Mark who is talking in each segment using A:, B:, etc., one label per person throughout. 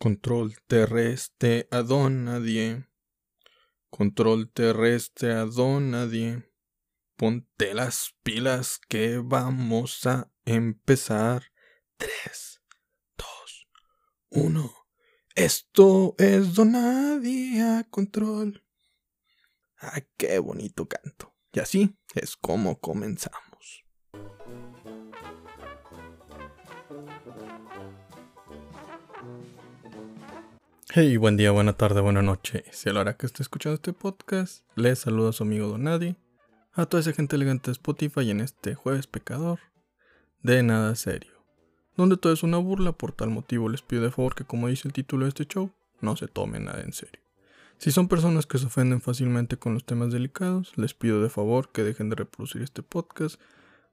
A: Control terrestre a don nadie. Control terrestre a don nadie. Ponte las pilas que vamos a empezar. 3, 2, 1. Esto es Donadia Control. Ah, qué bonito canto. Y así es como comenzamos. Hey, buen día, buena tarde, buena noche. Si a la hora que esté escuchando este podcast, les saluda a su amigo Donadi, a toda esa gente elegante de Spotify en este jueves pecador de nada serio, donde todo es una burla, por tal motivo les pido de favor que como dice el título de este show, no se tomen nada en serio. Si son personas que se ofenden fácilmente con los temas delicados, les pido de favor que dejen de reproducir este podcast,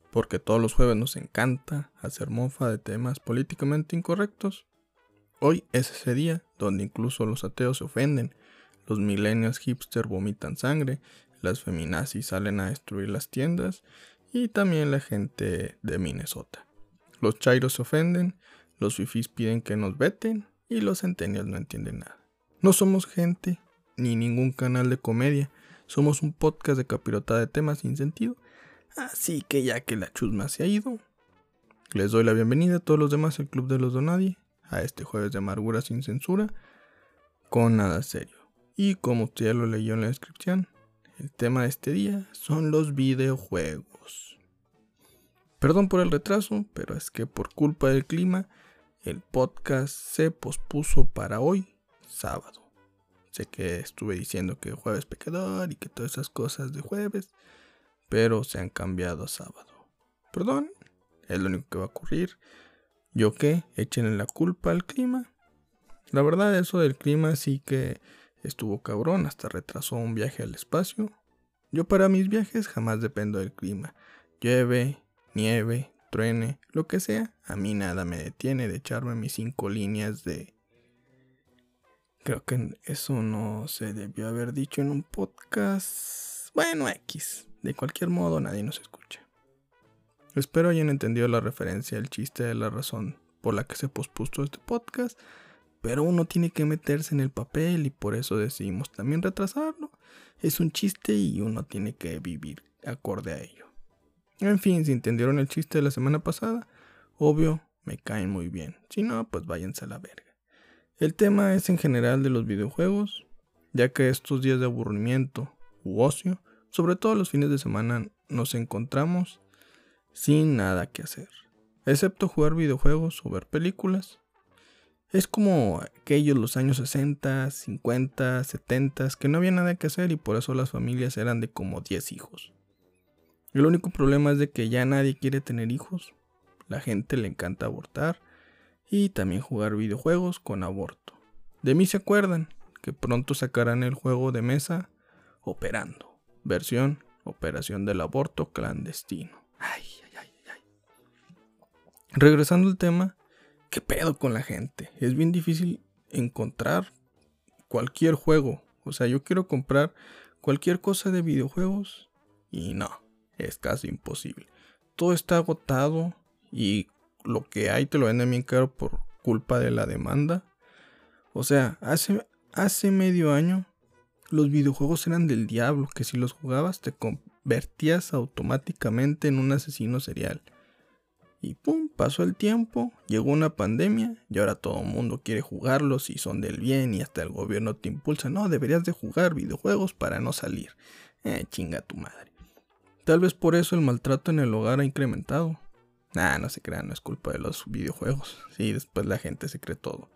A: porque todos los jueves nos encanta hacer mofa de temas políticamente incorrectos Hoy es ese día donde incluso los ateos se ofenden, los millennials hipster vomitan sangre, las feminazis salen a destruir las tiendas y también la gente de Minnesota. Los chairos se ofenden, los fifis piden que nos veten y los centennials no entienden nada. No somos gente ni ningún canal de comedia, somos un podcast de capirota de temas sin sentido, así que ya que la chusma se ha ido, les doy la bienvenida a todos los demás al Club de los Donadie a este jueves de amargura sin censura, con nada serio. Y como usted ya lo leyó en la descripción, el tema de este día son los videojuegos. Perdón por el retraso, pero es que por culpa del clima, el podcast se pospuso para hoy, sábado. Sé que estuve diciendo que jueves pecador y que todas esas cosas de jueves, pero se han cambiado a sábado. Perdón, es lo único que va a ocurrir. ¿Yo qué? Échenle la culpa al clima. La verdad, eso del clima sí que estuvo cabrón, hasta retrasó un viaje al espacio. Yo para mis viajes jamás dependo del clima. Llueve, nieve, truene, lo que sea, a mí nada me detiene de echarme mis cinco líneas de... Creo que eso no se debió haber dicho en un podcast. Bueno, X. De cualquier modo, nadie nos escucha. Espero hayan entendido la referencia, el chiste de la razón por la que se pospuso este podcast, pero uno tiene que meterse en el papel y por eso decidimos también retrasarlo. Es un chiste y uno tiene que vivir acorde a ello. En fin, si entendieron el chiste de la semana pasada, obvio, me caen muy bien. Si no, pues váyanse a la verga. El tema es en general de los videojuegos, ya que estos días de aburrimiento u ocio, sobre todo los fines de semana, nos encontramos sin nada que hacer, excepto jugar videojuegos o ver películas. Es como aquellos los años 60, 50, 70 que no había nada que hacer y por eso las familias eran de como 10 hijos. El único problema es de que ya nadie quiere tener hijos. La gente le encanta abortar y también jugar videojuegos con aborto. De mí se acuerdan que pronto sacarán el juego de mesa Operando, versión Operación del Aborto Clandestino. Ay, Regresando al tema, ¿qué pedo con la gente? Es bien difícil encontrar cualquier juego. O sea, yo quiero comprar cualquier cosa de videojuegos y no, es casi imposible. Todo está agotado y lo que hay te lo venden bien caro por culpa de la demanda. O sea, hace, hace medio año los videojuegos eran del diablo, que si los jugabas te convertías automáticamente en un asesino serial. Y pum, pasó el tiempo, llegó una pandemia y ahora todo el mundo quiere jugarlos y son del bien y hasta el gobierno te impulsa, no, deberías de jugar videojuegos para no salir. Eh, chinga tu madre. Tal vez por eso el maltrato en el hogar ha incrementado. Nah, no se crean, no es culpa de los videojuegos. Sí, después la gente se cree todo.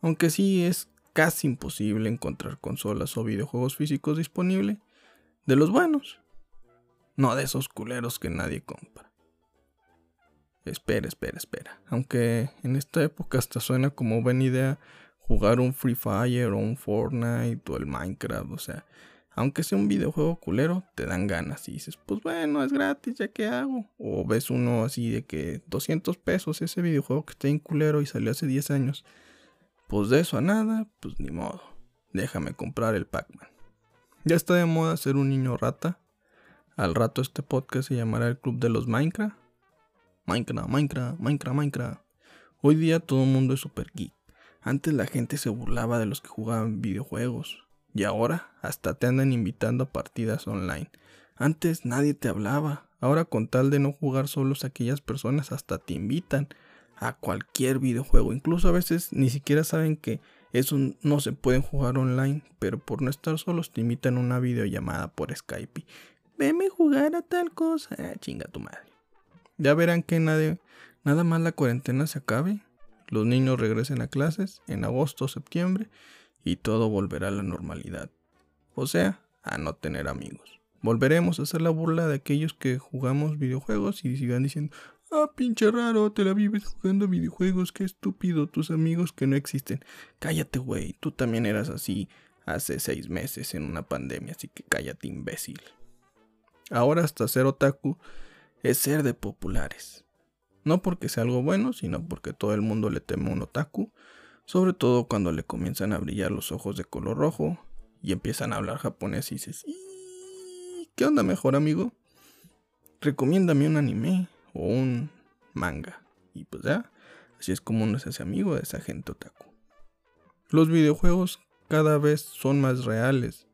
A: Aunque sí es casi imposible encontrar consolas o videojuegos físicos disponibles. De los buenos. No de esos culeros que nadie compra. Espera, espera, espera. Aunque en esta época hasta suena como buena idea jugar un Free Fire o un Fortnite o el Minecraft. O sea, aunque sea un videojuego culero, te dan ganas y dices, pues bueno, es gratis, ya que hago. O ves uno así de que 200 pesos ese videojuego que está en culero y salió hace 10 años. Pues de eso a nada, pues ni modo. Déjame comprar el Pac-Man. Ya está de moda ser un niño rata. Al rato este podcast se llamará el Club de los Minecraft Minecraft, Minecraft, Minecraft, Minecraft. Hoy día todo el mundo es super geek. Antes la gente se burlaba de los que jugaban videojuegos. Y ahora hasta te andan invitando a partidas online. Antes nadie te hablaba. Ahora con tal de no jugar solos aquellas personas hasta te invitan a cualquier videojuego. Incluso a veces ni siquiera saben que eso no se puede jugar online, pero por no estar solos te invitan a una videollamada por Skype. Veme jugar a tal cosa. Ah, chinga tu madre. Ya verán que nada más la cuarentena se acabe. Los niños regresen a clases en agosto o septiembre y todo volverá a la normalidad. O sea, a no tener amigos. Volveremos a hacer la burla de aquellos que jugamos videojuegos y sigan diciendo, Ah, pinche raro, te la vives jugando videojuegos, qué estúpido, tus amigos que no existen. Cállate, güey, tú también eras así hace seis meses en una pandemia, así que cállate, imbécil. Ahora hasta ser otaku es ser de populares. No porque sea algo bueno, sino porque todo el mundo le teme a un otaku, sobre todo cuando le comienzan a brillar los ojos de color rojo y empiezan a hablar japonés y dices, ¿qué onda mejor amigo? Recomiéndame un anime o un manga. Y pues ya, así es como uno se hace amigo de esa gente otaku. Los videojuegos cada vez son más reales.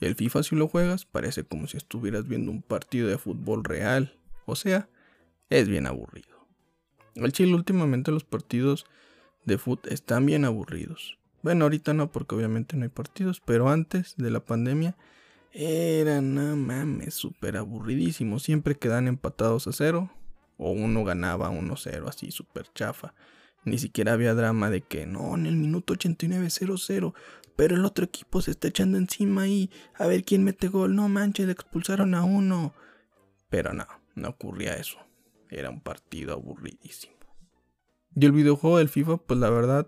A: El FIFA si lo juegas parece como si estuvieras viendo un partido de fútbol real. O sea, es bien aburrido. Al chile últimamente los partidos de fútbol están bien aburridos. Bueno, ahorita no porque obviamente no hay partidos, pero antes de la pandemia eran, no mames, súper aburridísimos. Siempre quedan empatados a cero o uno ganaba 1-0 así súper chafa. Ni siquiera había drama de que no, en el minuto 89 0-0, pero el otro equipo se está echando encima y a ver quién mete gol, no manches, le expulsaron a uno. Pero no, no ocurría eso. Era un partido aburridísimo. Y el videojuego del FIFA, pues la verdad,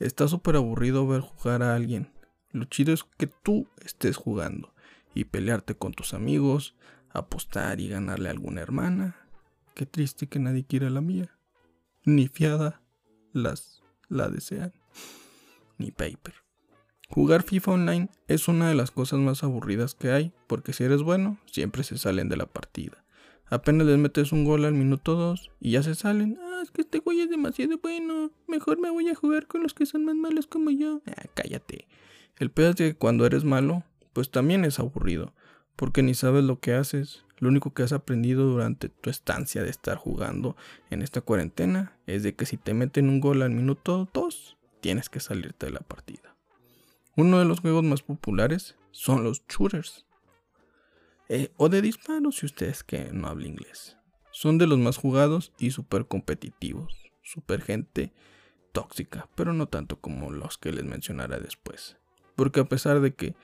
A: está súper aburrido ver jugar a alguien. Lo chido es que tú estés jugando y pelearte con tus amigos, apostar y ganarle a alguna hermana, Qué triste que nadie quiera la mía. Ni fiada las la desean. Ni paper. Jugar FIFA Online es una de las cosas más aburridas que hay, porque si eres bueno, siempre se salen de la partida. Apenas les metes un gol al minuto 2 y ya se salen. Ah, es que este güey es demasiado bueno. Mejor me voy a jugar con los que son más malos como yo. Ah, cállate. El peor es que cuando eres malo, pues también es aburrido, porque ni sabes lo que haces, lo único que has aprendido durante tu estancia de estar jugando en esta cuarentena es de que si te meten un gol al minuto 2, tienes que salirte de la partida. Uno de los juegos más populares son los shooters. Eh, o de disparos si ustedes que no hablan inglés. Son de los más jugados y súper competitivos. Súper gente tóxica, pero no tanto como los que les mencionaré después. Porque a pesar de que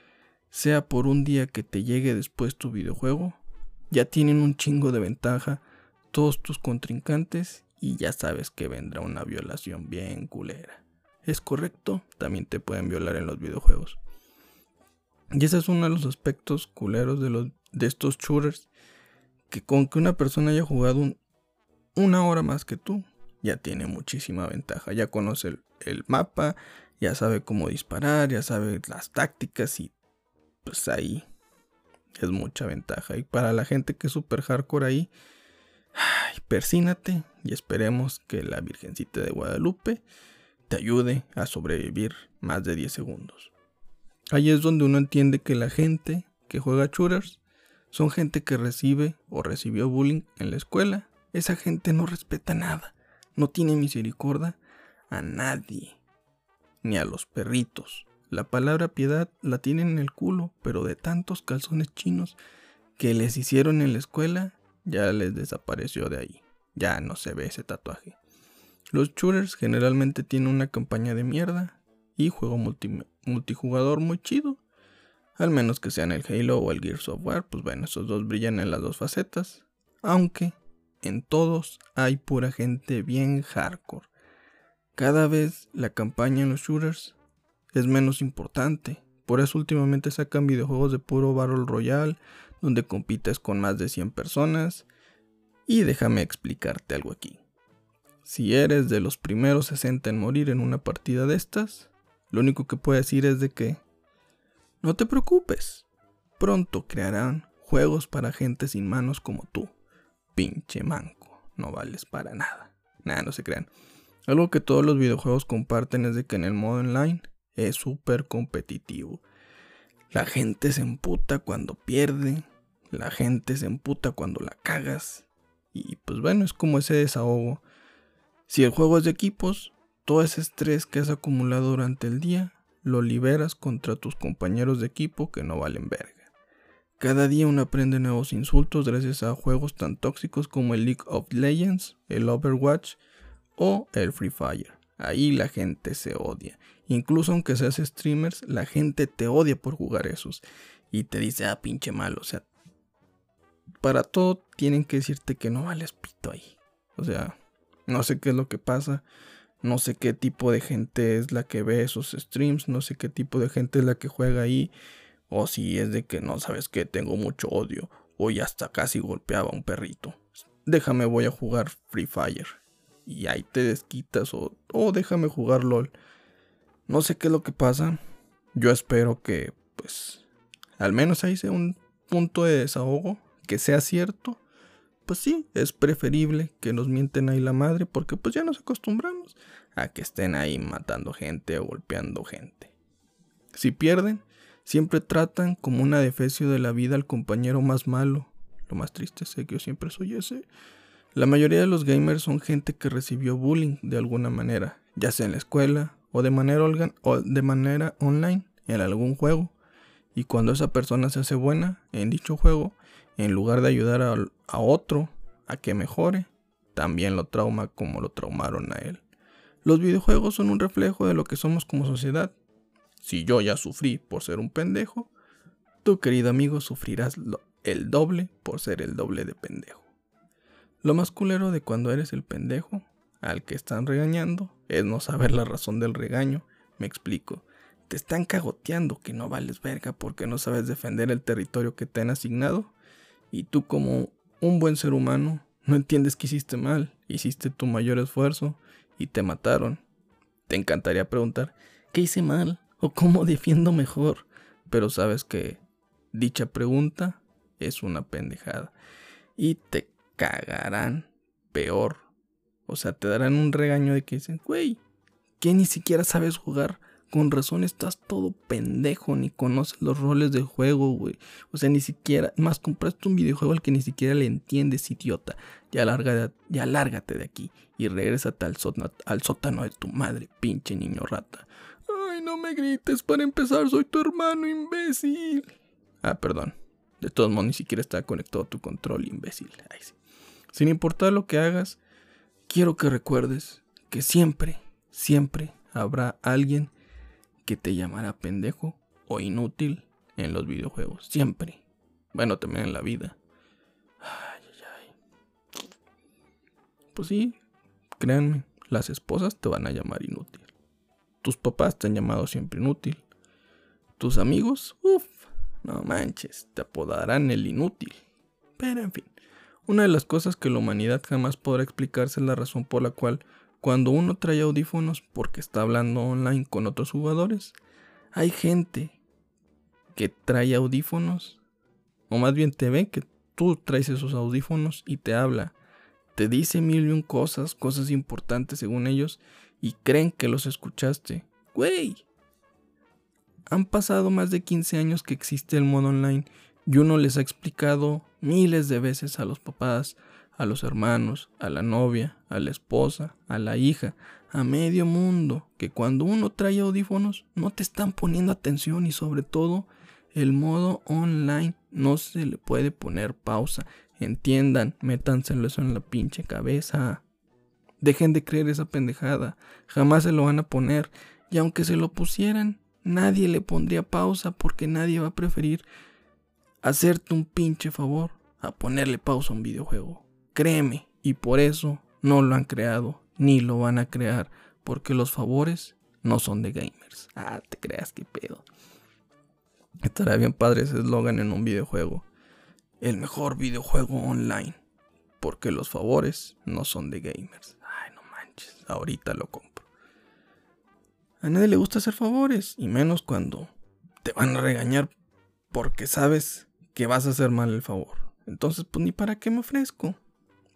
A: sea por un día que te llegue después tu videojuego, ya tienen un chingo de ventaja todos tus contrincantes y ya sabes que vendrá una violación bien culera. ¿Es correcto? También te pueden violar en los videojuegos. Y ese es uno de los aspectos culeros de, los, de estos shooters. Que con que una persona haya jugado una hora más que tú, ya tiene muchísima ventaja. Ya conoce el, el, mapa, ya sabe cómo disparar, ya sabe las tácticas y pues ahí es mucha ventaja. Y para la gente que es super hardcore ahí, ay, persínate y esperemos que la Virgencita de Guadalupe te ayude a sobrevivir más de 10 segundos. Ahí es donde uno entiende que la gente que juega shooters son gente que recibe o recibió bullying en la escuela. Esa gente no respeta nada, no tiene misericordia a nadie, ni a los perritos, la palabra piedad la tienen en el culo, pero de tantos calzones chinos que les hicieron en la escuela, ya les desapareció de ahí. Ya no se ve ese tatuaje. Los shooters generalmente tienen una campaña de mierda y juego multijugador muy chido. Al menos que sean el Halo o el Gears of War, pues bueno, esos dos brillan en las dos facetas. Aunque en todos hay pura gente bien hardcore. Cada vez la campaña en los shooters es menos importante. Por eso últimamente sacan videojuegos de puro Battle Royale, donde compites con más de 100 personas. Y déjame explicarte algo aquí. Si eres de los primeros 60 en morir en una partida de estas, lo único que puedo decir es de que no te preocupes. Pronto crearán juegos para gente sin manos como tú. Pinche manco, no vales para nada. Nada, no se crean. Algo que todos los videojuegos comparten es de que en el modo online es súper competitivo. La gente se emputa cuando pierde, la gente se emputa cuando la cagas. Y pues bueno, es como ese desahogo. Si el juego es de equipos, todo ese estrés que has acumulado durante el día lo liberas contra tus compañeros de equipo que no valen verga. Cada día uno aprende nuevos insultos gracias a juegos tan tóxicos como el League of Legends, el Overwatch o el Free Fire. Ahí la gente se odia. Incluso aunque seas streamers, la gente te odia por jugar esos. Y te dice, ah, pinche malo. O sea, para todo tienen que decirte que no vales pito ahí. O sea, no sé qué es lo que pasa. No sé qué tipo de gente es la que ve esos streams. No sé qué tipo de gente es la que juega ahí. O si es de que no sabes que tengo mucho odio. O ya hasta casi golpeaba a un perrito. Déjame voy a jugar Free Fire. Y ahí te desquitas. O, o déjame jugar LOL. No sé qué es lo que pasa. Yo espero que, pues, al menos ahí sea un punto de desahogo. Que sea cierto pues sí, es preferible que nos mienten ahí la madre porque pues ya nos acostumbramos a que estén ahí matando gente o golpeando gente. Si pierden, siempre tratan como una defecio de la vida al compañero más malo. Lo más triste es que yo siempre soy ese. La mayoría de los gamers son gente que recibió bullying de alguna manera, ya sea en la escuela o de manera, o de manera online en algún juego. Y cuando esa persona se hace buena en dicho juego, en lugar de ayudar a, otro a que mejore, también lo trauma como lo traumaron a él. Los videojuegos son un reflejo de lo que somos como sociedad. Si yo ya sufrí por ser un pendejo, tú querido amigo sufrirás el doble por ser el doble de pendejo. Lo más culero de cuando eres el pendejo al que están regañando es no saber la razón del regaño. Me explico. Te están cagoteando que no vales verga porque no sabes defender el territorio que te han asignado y tú como un buen ser humano no entiendes que hiciste mal, hiciste tu mayor esfuerzo y te mataron. Te encantaría preguntar, ¿qué hice mal? ¿O cómo defiendo mejor? Pero sabes que dicha pregunta es una pendejada. Y te cagarán peor. O sea, te darán un regaño de que dicen, güey, que ni siquiera sabes jugar. Con razón estás todo pendejo, ni conoces los roles del juego, güey. O sea, ni siquiera, más compraste un videojuego al que ni siquiera le entiendes, idiota. Ya, lárgate, ya lárgate de aquí y regrésate al, sótano, al sótano de tu madre, pinche niño rata. Ay, no me grites, para empezar, soy tu hermano, imbécil. Ah, perdón. De todos modos, ni siquiera está conectado a tu control, imbécil. Ay, sí. Sin importar lo que hagas, quiero que recuerdes que siempre, siempre habrá alguien que te llamará pendejo o inútil en los videojuegos. Siempre. Bueno, también en la vida. Ay, ay, ay. Pues sí, créanme, las esposas te van a llamar inútil. Tus papás te han llamado siempre inútil. Tus amigos, uff, no manches, te apodarán el inútil. Pero en fin, una de las cosas que la humanidad jamás podrá explicarse es la razón por la cual cuando uno trae audífonos porque está hablando online con otros jugadores, hay gente que trae audífonos, o más bien te ve que tú traes esos audífonos y te habla, te dice mil y un cosas, cosas importantes según ellos, y creen que los escuchaste. Güey, han pasado más de 15 años que existe el modo online y uno les ha explicado miles de veces a los papás, a los hermanos, a la novia, a la esposa, a la hija, a medio mundo, que cuando uno trae audífonos no te están poniendo atención y sobre todo el modo online no se le puede poner pausa. Entiendan, métanselo en la pinche cabeza. Dejen de creer esa pendejada, jamás se lo van a poner y aunque se lo pusieran, nadie le pondría pausa porque nadie va a preferir hacerte un pinche favor a ponerle pausa a un videojuego. Créeme, y por eso no lo han creado, ni lo van a crear, porque los favores no son de gamers. Ah, te creas que pedo. Estará bien padre ese eslogan en un videojuego. El mejor videojuego online. Porque los favores no son de gamers. Ay, no manches, ahorita lo compro. A nadie le gusta hacer favores, y menos cuando te van a regañar porque sabes que vas a hacer mal el favor. Entonces, pues ni para qué me ofrezco.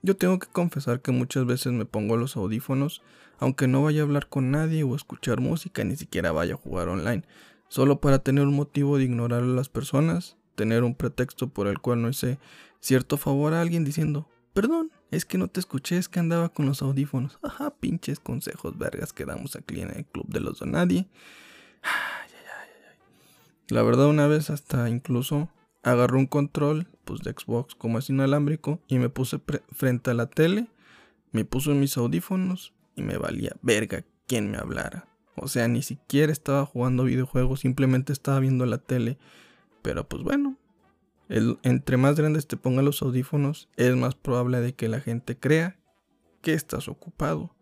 A: Yo tengo que confesar que muchas veces me pongo los audífonos, aunque no vaya a hablar con nadie o escuchar música, ni siquiera vaya a jugar online, solo para tener un motivo de ignorar a las personas, tener un pretexto por el cual no hice cierto favor a alguien diciendo, perdón, es que no te escuché, es que andaba con los audífonos. Ajá, pinches consejos vergas que damos aquí en el club de los Donadie. La verdad una vez hasta incluso agarró un control pues de Xbox como es inalámbrico y me puse frente a la tele, me puso en mis audífonos y me valía verga quien me hablara. O sea, ni siquiera estaba jugando videojuegos, simplemente estaba viendo la tele. Pero pues bueno, el, entre más grandes te pongan los audífonos, es más probable de que la gente crea que estás ocupado.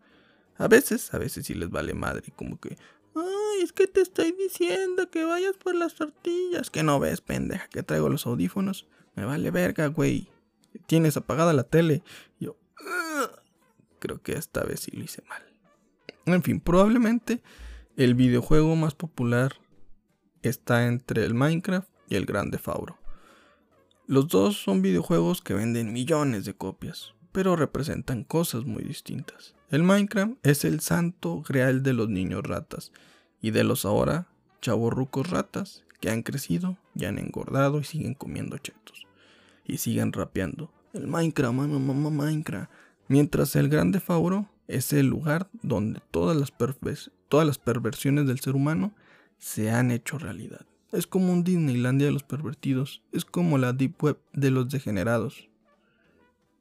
A: A veces, a veces sí les vale madre, como que, es que te estoy diciendo que vayas por las tortillas. Que no ves, pendeja, que traigo los audífonos. Me vale verga, güey. Tienes apagada la tele. yo, creo que esta vez sí lo hice mal. En fin, probablemente el videojuego más popular está entre el Minecraft y el Grande Fauro. Los dos son videojuegos que venden millones de copias, pero representan cosas muy distintas. El Minecraft es el santo real de los niños ratas y de los ahora chavorrucos ratas que han crecido y han engordado y siguen comiendo chetos y siguen rapeando. El Minecraft, mamá, mamá, Minecraft. Mientras el Grande Fauro es el lugar donde todas las, todas las perversiones del ser humano se han hecho realidad. Es como un Disneylandia de los pervertidos, es como la Deep Web de los degenerados.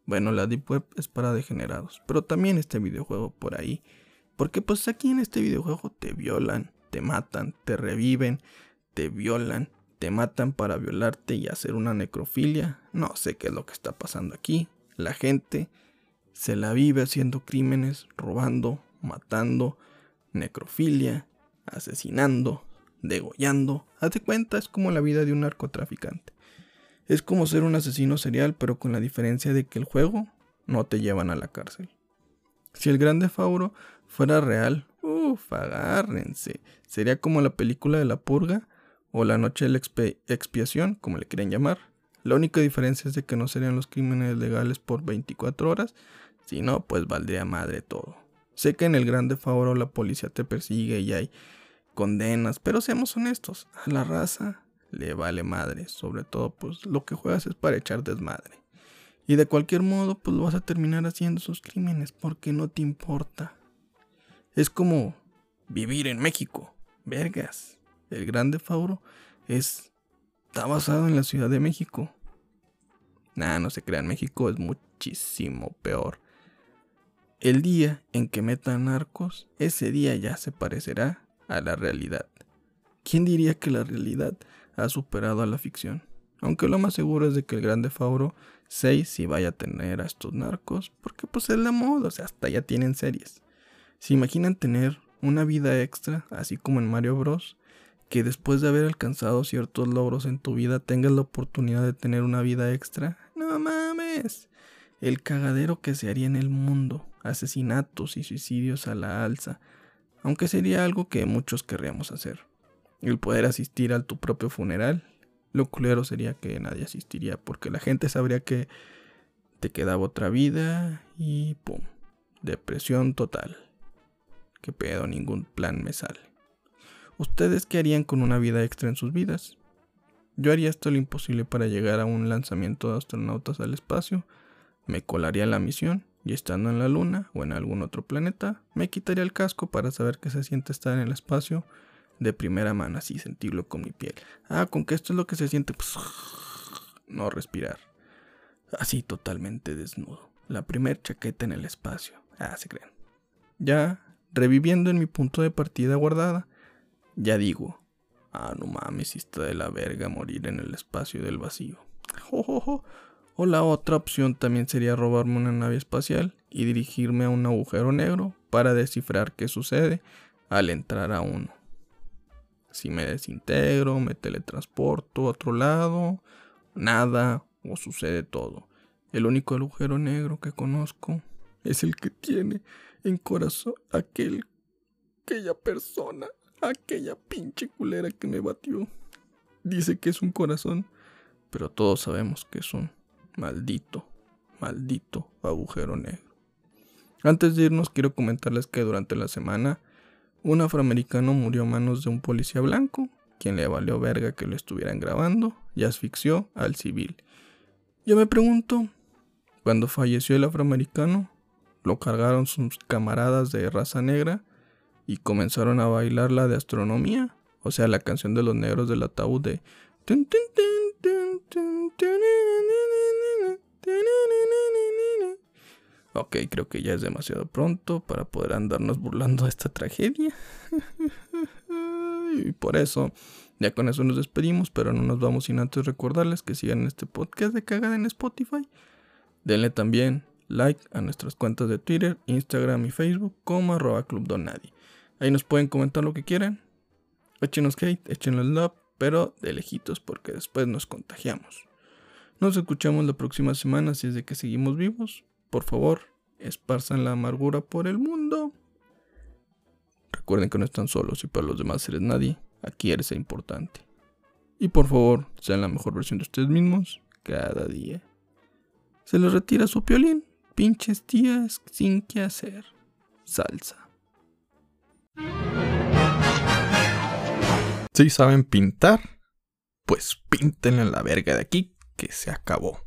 A: Bueno, la Deep Web es para degenerados, pero también este videojuego por ahí. Porque pues aquí en este videojuego te violan, te matan, te reviven, te violan, te matan para violarte y hacer una necrofilia. No sé qué es lo que está pasando aquí. La gente se la vive haciendo crímenes, robando, matando, necrofilia, asesinando, degollando. Haz cuenta, es como la vida de un narcotraficante. Es como ser un asesino serial, pero con la diferencia de que el juego no te llevan a la cárcel. Si el grande Fauro fuera real, uff, agárrense. Sería como la película de la purga o la noche de la expiación, como le quieren llamar. La única diferencia es de que no serían los crímenes legales por 24 horas, si no, pues valdría madre todo. Sé que en el grande favor la policía te persigue y hay condenas, pero seamos honestos, a la raza le vale madre, sobre todo pues lo que juegas es para echar desmadre. Y de cualquier modo pues vas a terminar haciendo esos crímenes porque no te importa. Es como vivir en México, vergas. El grande Fauro es está basado en la Ciudad de México. Nah, no se crean, México es muchísimo peor. El día en que metan narcos, ese día ya se parecerá a la realidad. ¿Quién diría que la realidad ha superado a la ficción? Aunque lo más seguro es de que el grande Fauro 6 sí vaya a tener a estos narcos, porque pues es la moda, o sea, hasta ya tienen series. ¿Se imaginan tener una vida extra, así como en Mario Bros? Que después de haber alcanzado ciertos logros en tu vida tengas la oportunidad de tener una vida extra. No mames el cagadero que se haría en el mundo, asesinatos y suicidios a la alza, aunque sería algo que muchos querríamos hacer. El poder asistir a tu propio funeral, lo culero sería que nadie asistiría porque la gente sabría que te quedaba otra vida y pum, depresión total. ¿Qué pedo? Ningún plan me sale. ¿Ustedes qué harían con una vida extra en sus vidas? Yo haría esto lo imposible para llegar a un lanzamiento de astronautas al espacio me colaría la misión y estando en la luna o en algún otro planeta, me quitaría el casco para saber qué se siente estar en el espacio de primera mano, así sentirlo con mi piel. Ah, con que esto es lo que se siente, pues, no respirar. Así totalmente desnudo. La primer chaqueta en el espacio. Ah, se creen. Ya, reviviendo en mi punto de partida guardada, ya digo, ah, no mames, está de la verga morir en el espacio del vacío. Jo, o la otra opción también sería robarme una nave espacial y dirigirme a un agujero negro para descifrar qué sucede al entrar a uno. Si me desintegro, me teletransporto a otro lado, nada o sucede todo. El único agujero negro que conozco es el que tiene en corazón aquel, aquella persona, aquella pinche culera que me batió. Dice que es un corazón, pero todos sabemos que es un maldito Maldito agujero negro. Antes de irnos, quiero comentarles que durante la semana un afroamericano murió a manos de un policía blanco, quien le valió verga que lo estuvieran grabando y asfixió al civil. Yo me pregunto, cuando falleció el afroamericano, lo cargaron sus camaradas de raza negra y comenzaron a bailar la de astronomía, o sea, la canción de los negros del ataúd de... Ok, creo que ya es demasiado pronto para poder andarnos burlando de esta tragedia. y por eso, ya con eso nos despedimos, pero no nos vamos sin antes recordarles que sigan este podcast de cagada en Spotify. Denle también like a nuestras cuentas de Twitter, Instagram y Facebook como arroba Club Donadi. Ahí nos pueden comentar lo que quieran. Échenos hate, échenos love, pero de lejitos porque después nos contagiamos. Nos escuchamos la próxima semana si es de que seguimos vivos. Por favor, esparzan la amargura por el mundo. Recuerden que no están solos y para los demás eres nadie. Aquí eres importante. Y por favor, sean la mejor versión de ustedes mismos cada día. Se les retira su piolín. Pinches tías sin qué hacer. Salsa. Si saben pintar, pues píntenle la verga de aquí que se acabó.